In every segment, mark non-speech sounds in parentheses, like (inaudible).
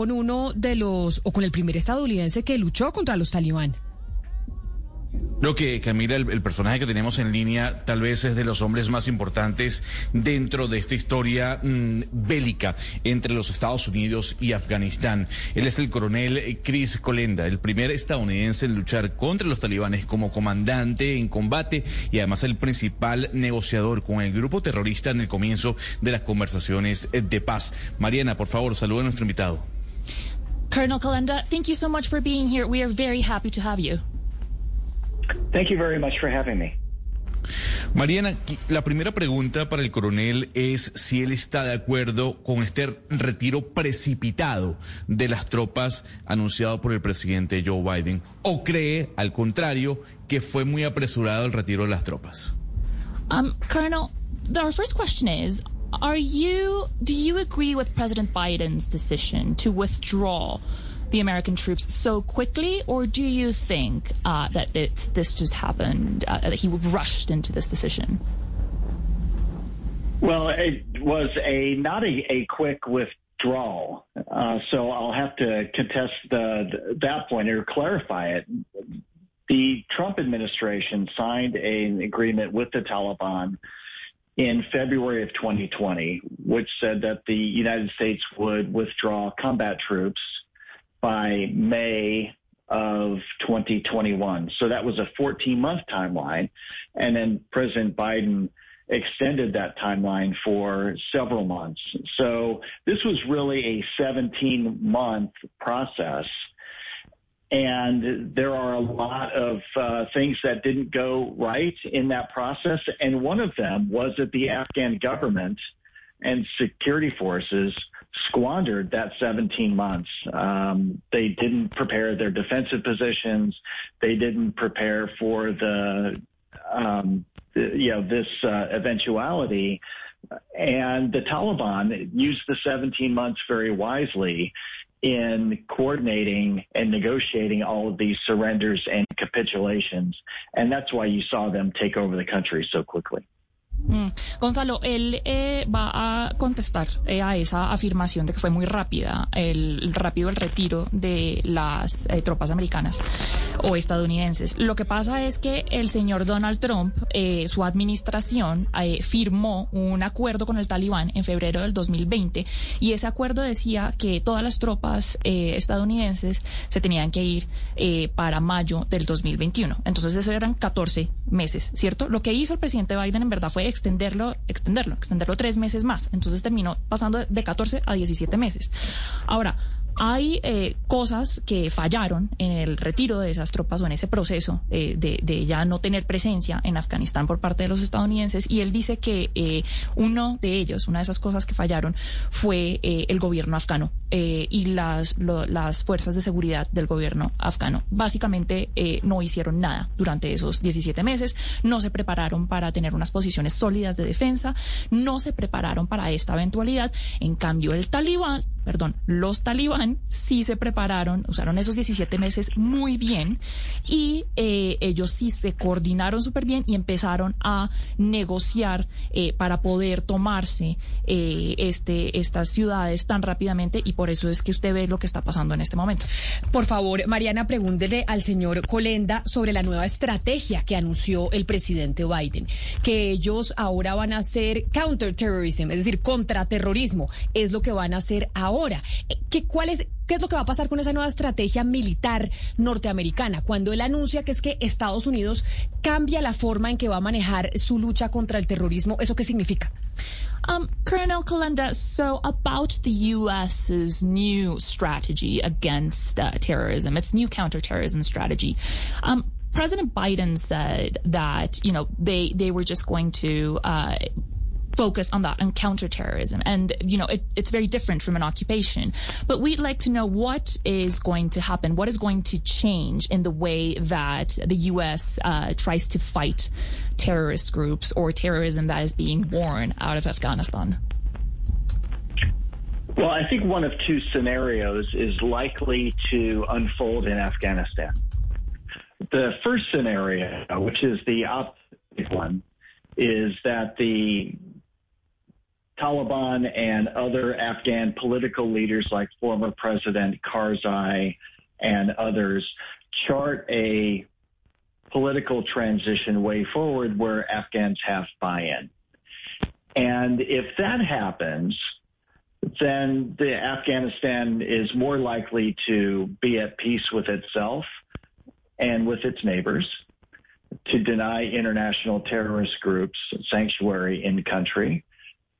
con uno de los, o con el primer estadounidense que luchó contra los talibán. Lo que, Camila, el, personaje que tenemos en línea tal vez es de los hombres más importantes dentro de esta historia mm, bélica entre los Estados Unidos y Afganistán. Él es el coronel Chris Colenda, el primer estadounidense en luchar contra los talibanes como comandante en combate y además el principal negociador con el grupo terrorista en el comienzo de las conversaciones de paz. Mariana, por favor, saluda a nuestro invitado. Colonel Colenda, thank you so much for being here. We are very happy to have you. Thank you very much for having me. Mariana, la primera pregunta para el coronel es si él está de acuerdo con este retiro precipitado de las tropas anunciado por el presidente Joe Biden o cree, al contrario, que fue muy apresurado el retiro de las tropas. Um, Colonel, our first question is, are you, do you agree with President Biden's decision to withdraw the American troops so quickly, or do you think uh, that it, this just happened, uh, that he rushed into this decision? Well, it was a not a, a quick withdrawal, uh, so I'll have to contest the, that point or clarify it. The Trump administration signed an agreement with the Taliban in February of 2020, which said that the United States would withdraw combat troops by May of 2021. So that was a 14 month timeline. And then President Biden extended that timeline for several months. So this was really a 17 month process. And there are a lot of uh, things that didn't go right in that process. And one of them was that the Afghan government and security forces squandered that 17 months. Um, they didn't prepare their defensive positions. They didn't prepare for the, um, the you know, this uh, eventuality. And the Taliban used the 17 months very wisely in coordinating and negotiating all of these surrenders and capitulations. And that's why you saw them take over the country so quickly. Mm. Gonzalo, él eh, va a contestar eh, a esa afirmación de que fue muy rápida, el, rápido el retiro de las eh, tropas americanas o estadounidenses. Lo que pasa es que el señor Donald Trump, su administración, firmó un acuerdo con el talibán en febrero del 2020 y ese acuerdo decía que todas las tropas estadounidenses se tenían que ir para mayo del 2021. Entonces, eso eran 14 meses, ¿cierto? Lo que hizo el presidente Biden en verdad fue extenderlo, extenderlo, extenderlo tres meses más. Entonces terminó pasando de 14 a 17 meses. Ahora, hay eh, cosas que fallaron en el retiro de esas tropas o en ese proceso eh, de, ya no tener presencia en Afganistán por parte de los estadounidenses y él dice que eh, uno de ellos, una de esas cosas que fallaron fue el gobierno afgano y las, las fuerzas de seguridad del gobierno afgano. Básicamente no hicieron nada durante esos 17 meses, no se prepararon para tener unas posiciones sólidas de defensa, no se prepararon para esta eventualidad. En cambio, el talibán perdón, los talibán sí se prepararon, usaron esos 17 meses muy bien y eh, ellos sí se coordinaron súper bien y empezaron a negociar eh, para poder tomarse eh, este, estas ciudades tan rápidamente y por eso es que usted ve lo que está pasando en este momento. Por favor, Mariana, pregúntele al señor Colenda sobre la nueva estrategia que anunció el presidente Biden, que ellos ahora van a hacer counterterrorism, es decir, contraterrorismo, es lo que van a hacer ahora. Eh, ¿Qué, cuál es, ¿Qué es lo que va a pasar con esa nueva estrategia militar norteamericana? Cuando él anuncia que es que Estados Unidos cambia la forma en que va a manejar su lucha contra el terrorismo, ¿eso qué significa? Um, Colonel Kalenda, so about the U.S.'s new strategy against uh, terrorism, its new counterterrorism strategy. Um, President Biden said that, you know, they, they were just going to, uh, focus on that, on counterterrorism. And, you know, it, it's very different from an occupation. But we'd like to know what is going to happen, what is going to change in the way that the U.S. Uh, tries to fight terrorist groups or terrorism that is being born out of Afghanistan. Well, I think one of two scenarios is likely to unfold in Afghanistan. The first scenario, which is the opposite one, is that the Taliban and other Afghan political leaders like former President Karzai and others chart a political transition way forward where Afghans have buy-in. And if that happens, then the Afghanistan is more likely to be at peace with itself and with its neighbors, to deny international terrorist groups sanctuary in country,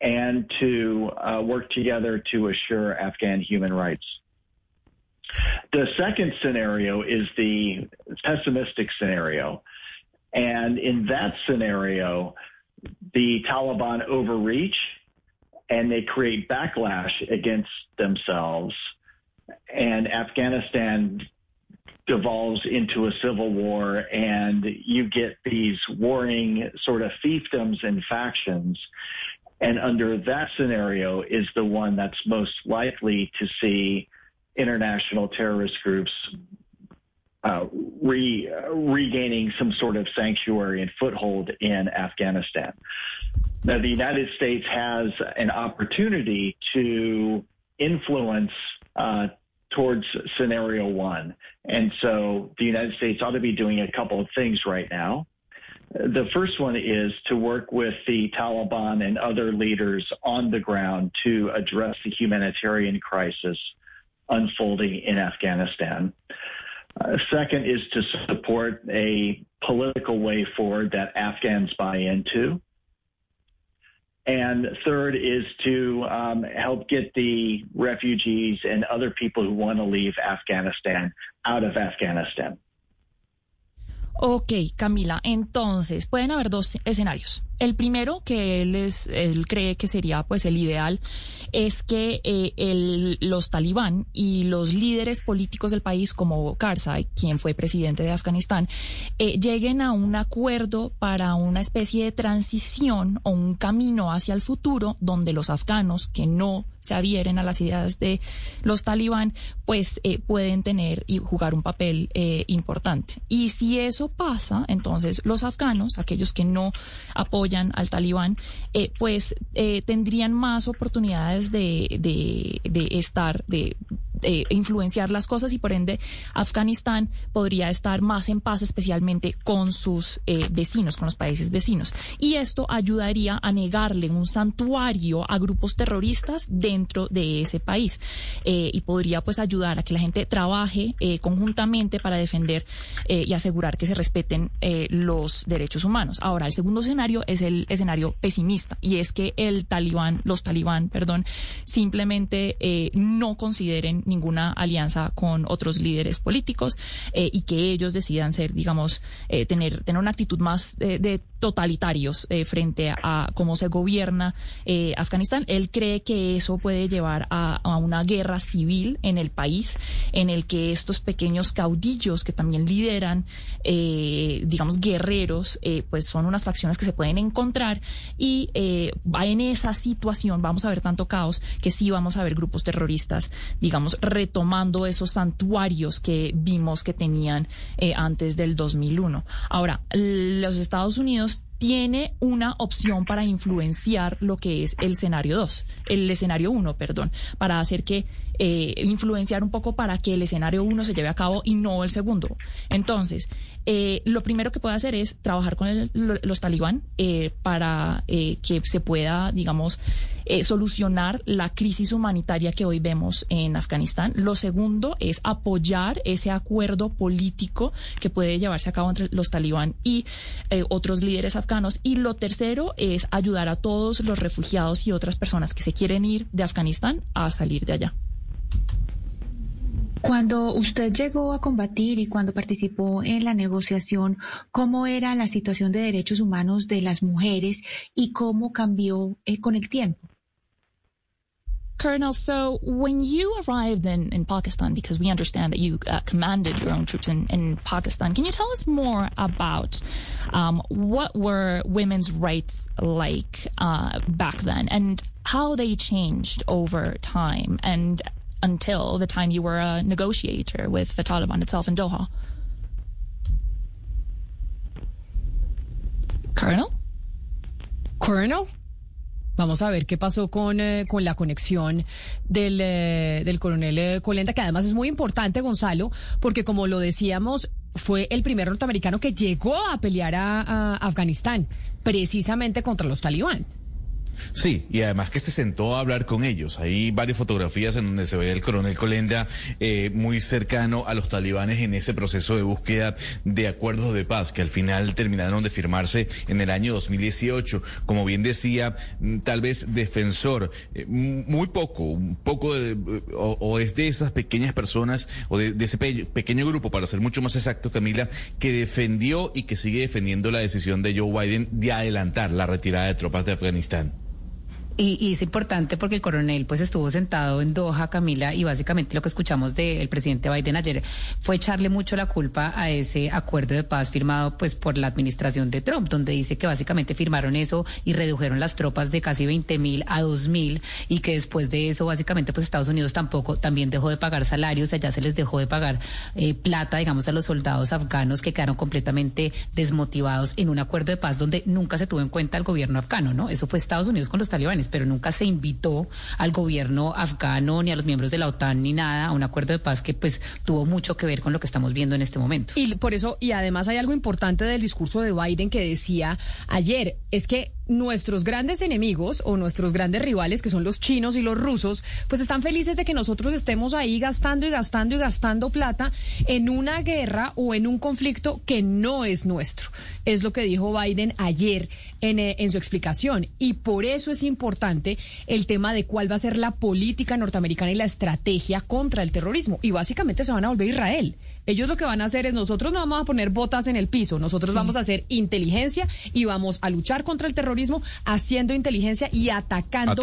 and to uh, work together to assure Afghan human rights. The second scenario is the pessimistic scenario. And in that scenario, the Taliban overreach and they create backlash against themselves. And Afghanistan devolves into a civil war and you get these warring sort of fiefdoms and factions. And under that scenario is the one that's most likely to see international terrorist groups uh, re, uh, regaining some sort of sanctuary and foothold in Afghanistan. Now, the United States has an opportunity to influence uh, towards scenario one. And so the United States ought to be doing a couple of things right now. The first one is to work with the Taliban and other leaders on the ground to address the humanitarian crisis unfolding in Afghanistan. Uh, second is to support a political way forward that Afghans buy into. And third is to um, help get the refugees and other people who want to leave Afghanistan out of Afghanistan. Ok, Camila, entonces pueden haber dos escenarios. El primero que él, es, él cree que sería pues el ideal es que eh, el, los talibán y los líderes políticos del país como Karzai, quien fue presidente de Afganistán, eh, lleguen a un acuerdo para una especie de transición o un camino hacia el futuro donde los afganos que no se adhieren a las ideas de los talibán, pues eh, pueden tener y jugar un papel eh, importante. Y si eso pasa, entonces los afganos, aquellos que no apoyan al talibán, eh, pues eh, tendrían más oportunidades de, de, de estar, de influenciar las cosas y por ende Afganistán podría estar más en paz, especialmente con sus vecinos, con los países vecinos. Y esto ayudaría a negarle un santuario a grupos terroristas dentro de ese país eh, y podría pues ayudar a que la gente trabaje eh, conjuntamente para defender eh, y asegurar que se respeten los derechos humanos. Ahora, el segundo escenario es el escenario pesimista y es que el talibán, los talibán, perdón, simplemente no consideren ninguna alianza con otros líderes políticos y que ellos decidan ser, digamos, tener, tener una actitud más de, de totalitarios frente a cómo se gobierna Afganistán. Él cree que eso puede llevar a, una guerra civil en el país, en el que estos pequeños caudillos que también lideran, eh, digamos, guerreros, eh, pues son unas facciones que se pueden encontrar y eh, en esa situación vamos a ver tanto caos que sí vamos a ver grupos terroristas, digamos, retomando esos santuarios que vimos que tenían eh, antes del 2001. Ahora, los Estados Unidos tiene una opción para influenciar lo que es el escenario 2, el escenario 1, perdón, para hacer que eh, influenciar un poco para que el escenario 1 se lleve a cabo y no el segundo. Entonces, eh, lo primero que puede hacer es trabajar con el, los talibán eh, para eh, que se pueda, digamos, eh, solucionar la crisis humanitaria que hoy vemos en Afganistán. Lo segundo es apoyar ese acuerdo político que puede llevarse a cabo entre los talibán y eh, otros líderes afganos. Y lo tercero es ayudar a todos los refugiados y otras personas que se quieren ir de Afganistán a salir de allá. Cuando usted llegó a combatir y cuando participó en la negociación, ¿cómo era la situación de derechos humanos de las mujeres y cómo cambió eh, con el tiempo? Colonel, so when you arrived in, in Pakistan, because we understand that you uh, commanded your own troops in, in Pakistan, can you tell us more about um, what were women's rights like uh, back then and how they changed over time and until the time you were a negotiator with the Taliban itself in Doha? Colonel? Colonel? Vamos a ver qué pasó con, eh, la conexión del, eh, coronel eh, Colenda, que además es muy importante, Gonzalo, porque como lo decíamos, fue el primer norteamericano que llegó a pelear a, a Afganistán, precisamente contra los talibán. Sí, y además que se sentó a hablar con ellos. Hay varias fotografías en donde se ve el coronel Colenda eh, muy cercano a los talibanes en ese proceso de búsqueda de acuerdos de paz que al final terminaron de firmarse en el año 2018. Como bien decía, mm, tal vez defensor, eh, muy poco, un poco de, o, es de esas pequeñas personas o de, ese pe pequeño grupo, para ser mucho más exacto, Camila, que defendió y que sigue defendiendo la decisión de Joe Biden de adelantar la retirada de tropas de Afganistán. Y, es importante porque el coronel pues estuvo sentado en Doha, Camila, y básicamente lo que escuchamos del presidente Biden ayer fue echarle mucho la culpa a ese acuerdo de paz firmado pues por la administración de Trump, donde dice que básicamente firmaron eso y redujeron las tropas de casi 20 mil a 2 mil y que después de eso básicamente pues Estados Unidos tampoco también dejó de pagar salarios, allá se les dejó de pagar eh, plata, digamos, a los soldados afganos que quedaron completamente desmotivados en un acuerdo de paz donde nunca se tuvo en cuenta el gobierno afgano, ¿no? Eso fue Estados Unidos con los talibanes pero nunca se invitó al gobierno afgano ni a los miembros de la OTAN ni nada a un acuerdo de paz que pues tuvo mucho que ver con lo que estamos viendo en este momento. Y por eso, y además hay algo importante del discurso de Biden que decía ayer, es que nuestros grandes enemigos o nuestros grandes rivales, que son los chinos y los rusos, pues están felices de que nosotros estemos ahí gastando y gastando y gastando plata en una guerra o en un conflicto que no es nuestro. Es lo que dijo Biden ayer en, eh, en su explicación. Y por eso es importante el tema de cuál va a ser la política norteamericana y la estrategia contra el terrorismo. Y básicamente se van a volver Israel. Ellos lo que van a hacer es nosotros no vamos a poner botas en el piso, nosotros vamos a hacer inteligencia y vamos a luchar contra el terrorismo haciendo inteligencia y atacando.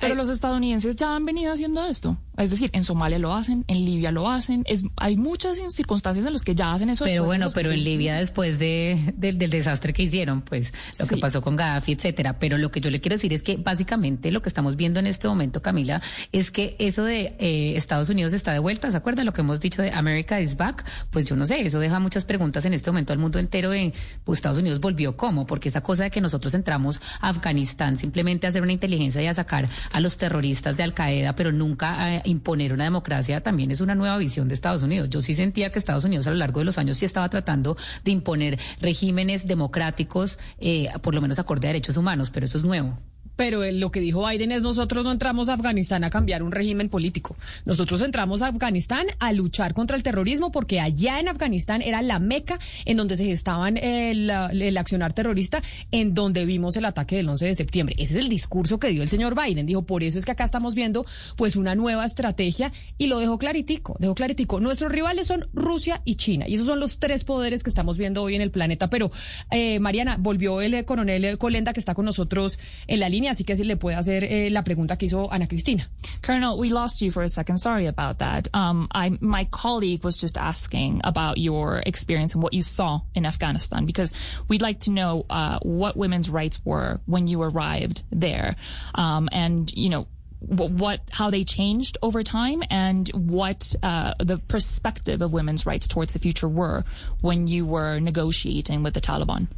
Pero los estadounidenses ya han venido haciendo esto. Es decir, en Somalia lo hacen, en Libia lo hacen. Es, hay muchas circunstancias en las que ya hacen eso. Pero bueno, pero en Libia después de, del desastre que hicieron, pues lo que pasó con Gaddafi, etcétera. Pero lo que yo le quiero decir es que básicamente lo que estamos viendo en este momento, Camila, es que eso de eh, Estados Unidos está de vuelta. ¿Se acuerda lo que hemos dicho de America is back? Pues yo no sé, eso deja muchas preguntas en este momento al mundo entero en, pues Estados Unidos volvió cómo, porque esa cosa de que nosotros entramos a Afganistán simplemente a hacer una inteligencia y a sacar a los terroristas de Al Qaeda, pero nunca a imponer una democracia también es una nueva visión de Estados Unidos. Yo sí sentía que Estados Unidos a lo largo de los años sí estaba tratando de imponer regímenes democráticos, eh, por lo menos acorde a derechos humanos, pero eso es nuevo. Pero lo que dijo Biden es nosotros no entramos a Afganistán a cambiar un régimen político. Nosotros entramos a Afganistán a luchar contra el terrorismo porque allá en Afganistán era la meca en donde se gestaban el, el, accionar terrorista, en donde vimos el ataque del 11 de septiembre. Ese es el discurso que dio el señor Biden. Dijo, por eso es que acá estamos viendo pues una nueva estrategia y lo dejó claritico, dejó claritico. Nuestros rivales son Rusia y China y esos son los tres poderes que estamos viendo hoy en el planeta. Pero, eh, Mariana, volvió el coronel Colenda que está con nosotros en la línea así que si le puede hacer eh, la pregunta que hizo Ana Cristina. Colonel, we lost you for a second. Sorry about that. Um, I, my colleague was just asking about your experience and what you saw in Afghanistan because we'd like to know uh, what women's rights were when you arrived there, um, and you know what how they changed over time and what uh, the perspective of women's rights towards the future were when you were negotiating with the Taliban.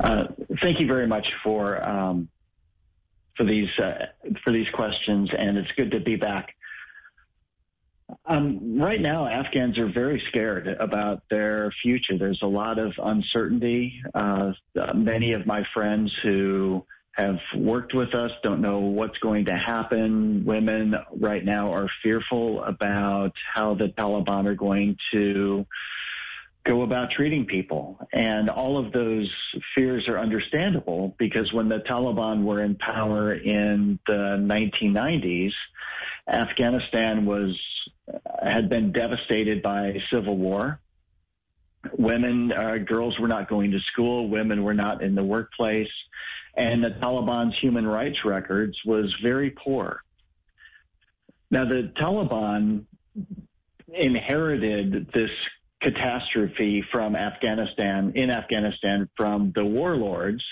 Uh, thank you very much for um, for these uh, for these questions, and it's good to be back. Um, right now, Afghans are very scared about their future. There's a lot of uncertainty. Uh, many of my friends who have worked with us don't know what's going to happen. Women right now are fearful about how the Taliban are going to go about treating people. And all of those fears are understandable because when the Taliban were in power in the 1990s, Afghanistan was had been devastated by civil war. Women, uh, girls were not going to school. Women were not in the workplace. And the Taliban's human rights records was very poor. Now, the Taliban inherited this catastrophe from Afghanistan, in Afghanistan, from the warlords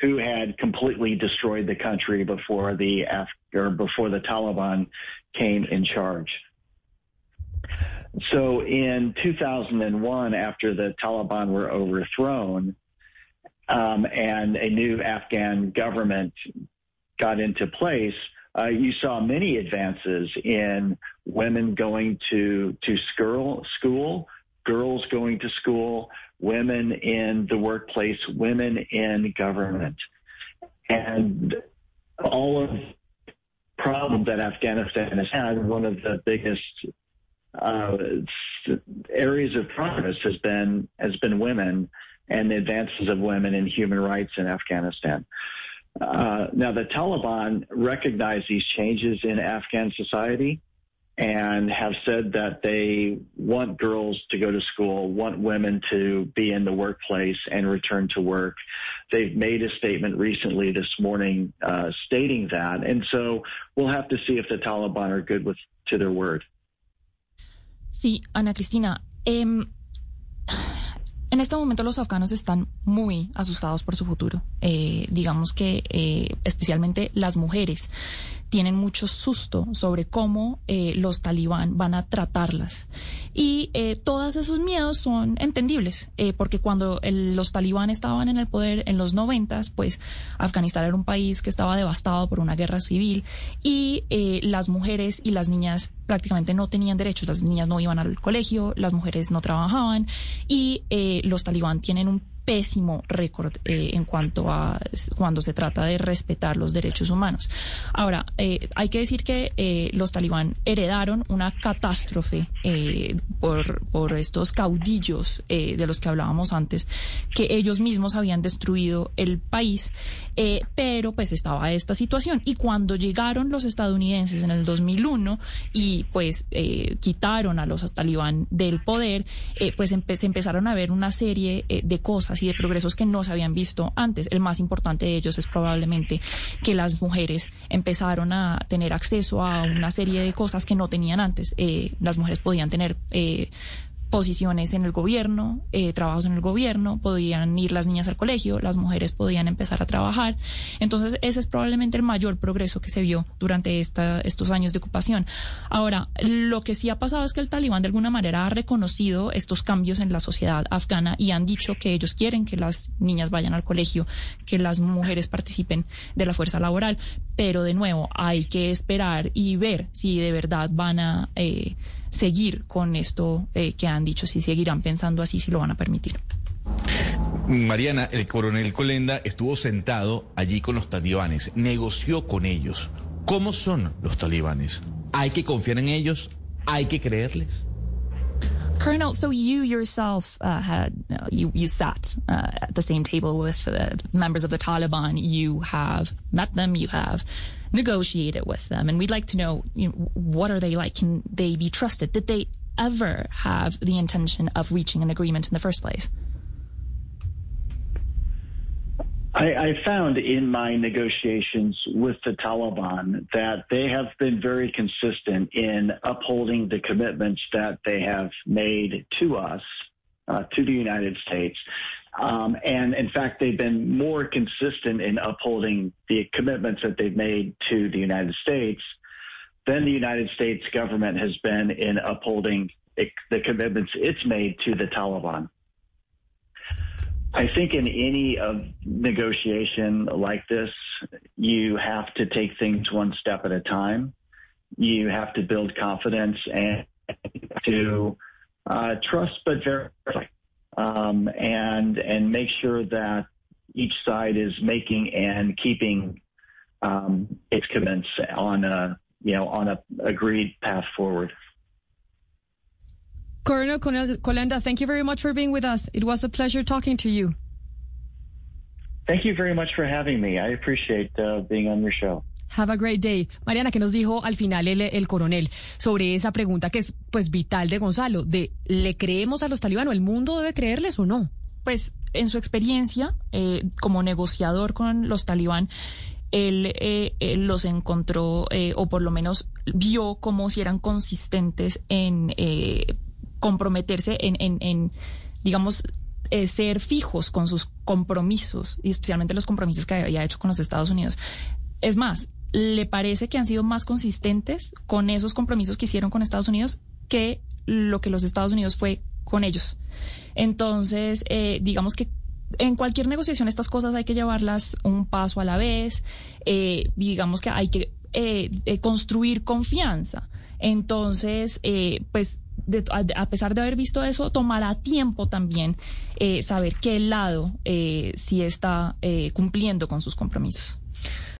who had completely destroyed the country before the Af- or before the Taliban came in charge. So in 2001, after the Taliban were overthrown, um, and a new Afghan government got into place, uh, you saw many advances in women going to to school, school, girls going to school, women in the workplace, women in government, and all of the problems that Afghanistan has had. One of the biggest uh, areas of progress has been has been women and the advances of women in human rights in Afghanistan. Uh, now, the Taliban recognize these changes in Afghan society and have said that they want girls to go to school, want women to be in the workplace and return to work. They've made a statement recently this morning uh, stating that. And so we'll have to see if the Taliban are good with to their word. Sí, Ana Cristina. Eh, (sighs) En este momento los afganos están muy asustados por su futuro. Eh, digamos que eh, especialmente las mujeres tienen mucho susto sobre cómo eh, los talibán van a tratarlas. Y eh, todos esos miedos son entendibles, eh, porque cuando el, los talibán estaban en el poder en los noventas, pues Afganistán era un país que estaba devastado por una guerra civil y eh, las mujeres y las niñas prácticamente no tenían derechos. Las niñas no iban al colegio, las mujeres no trabajaban y eh, los talibán tienen un pésimo récord eh, en cuanto a cuando se trata de respetar los derechos humanos. Ahora, eh, hay que decir que eh, los talibán heredaron una catástrofe por, por estos caudillos de los que hablábamos antes, que ellos mismos habían destruido el país, pero pues estaba esta situación. Y cuando llegaron los estadounidenses en el 2001 y pues quitaron a los talibán del poder, pues empe se empezaron a ver una serie de cosas y de progresos que no se habían visto antes. El más importante de ellos es probablemente que las mujeres empezaron a tener acceso a una serie de cosas que no tenían antes. Eh, las mujeres podían tener eh, posiciones en el gobierno, eh, trabajos en el gobierno, podían ir las niñas al colegio, las mujeres podían empezar a trabajar. Entonces, ese es probablemente el mayor progreso que se vio durante esta, estos años de ocupación. Ahora, lo que sí ha pasado es que el talibán de alguna manera ha reconocido estos cambios en la sociedad afgana y han dicho que ellos quieren que las niñas vayan al colegio, que las mujeres participen de la fuerza laboral, pero de nuevo hay que esperar y ver si de verdad van a eh, seguir con esto eh, que han dicho, si seguirán pensando así, si lo van a permitir. Mariana, el coronel Colenda estuvo sentado allí con los talibanes, negoció con ellos. ¿Cómo son los talibanes? ¿Hay que confiar en ellos? ¿Hay que creerles? Colonel, so you yourself uh, had uh, you you sat uh, at the same table with members of the Taliban. You have met them. You have negotiated with them, and we'd like to know, you know what are they like? Can they be trusted? Did they ever have the intention of reaching an agreement in the first place? I, I found in my negotiations with the Taliban that they have been very consistent in upholding the commitments that they have made to us, uh, to the United States. Um, and in fact, they've been more consistent in upholding the commitments that they've made to the United States than the United States government has been in upholding the commitments it's made to the Taliban. I think in any of negotiation like this, you have to take things one step at a time. You have to build confidence and to uh, trust but verify, um, and and make sure that each side is making and keeping um, its commitments on a you know on a agreed path forward. Colonel Colenda, thank you very much for being with us. It was a pleasure talking to you. Thank you very much for having me. I appreciate uh, being on your show. Have a great day. Mariana, ¿qué nos dijo al final el, el, coronel sobre esa pregunta que es pues vital de Gonzalo? De ¿le creemos a los talibanos? ¿El mundo debe creerles o no? Pues en su experiencia eh, como negociador con los talibán, él, eh, él los encontró eh, o por lo menos vio como si eran consistentes en comprometerse en, digamos, eh, ser fijos con sus compromisos, y especialmente los compromisos que había hecho con los Estados Unidos. Es más, ¿le parece que han sido más consistentes con esos compromisos que hicieron con Estados Unidos que lo que los Estados Unidos fue con ellos? Entonces, eh, digamos que en cualquier negociación estas cosas hay que llevarlas un paso a la vez, eh, digamos que hay que construir confianza. Entonces, pues a, pesar de haber visto eso, tomará tiempo también saber qué lado sí está cumpliendo con sus compromisos.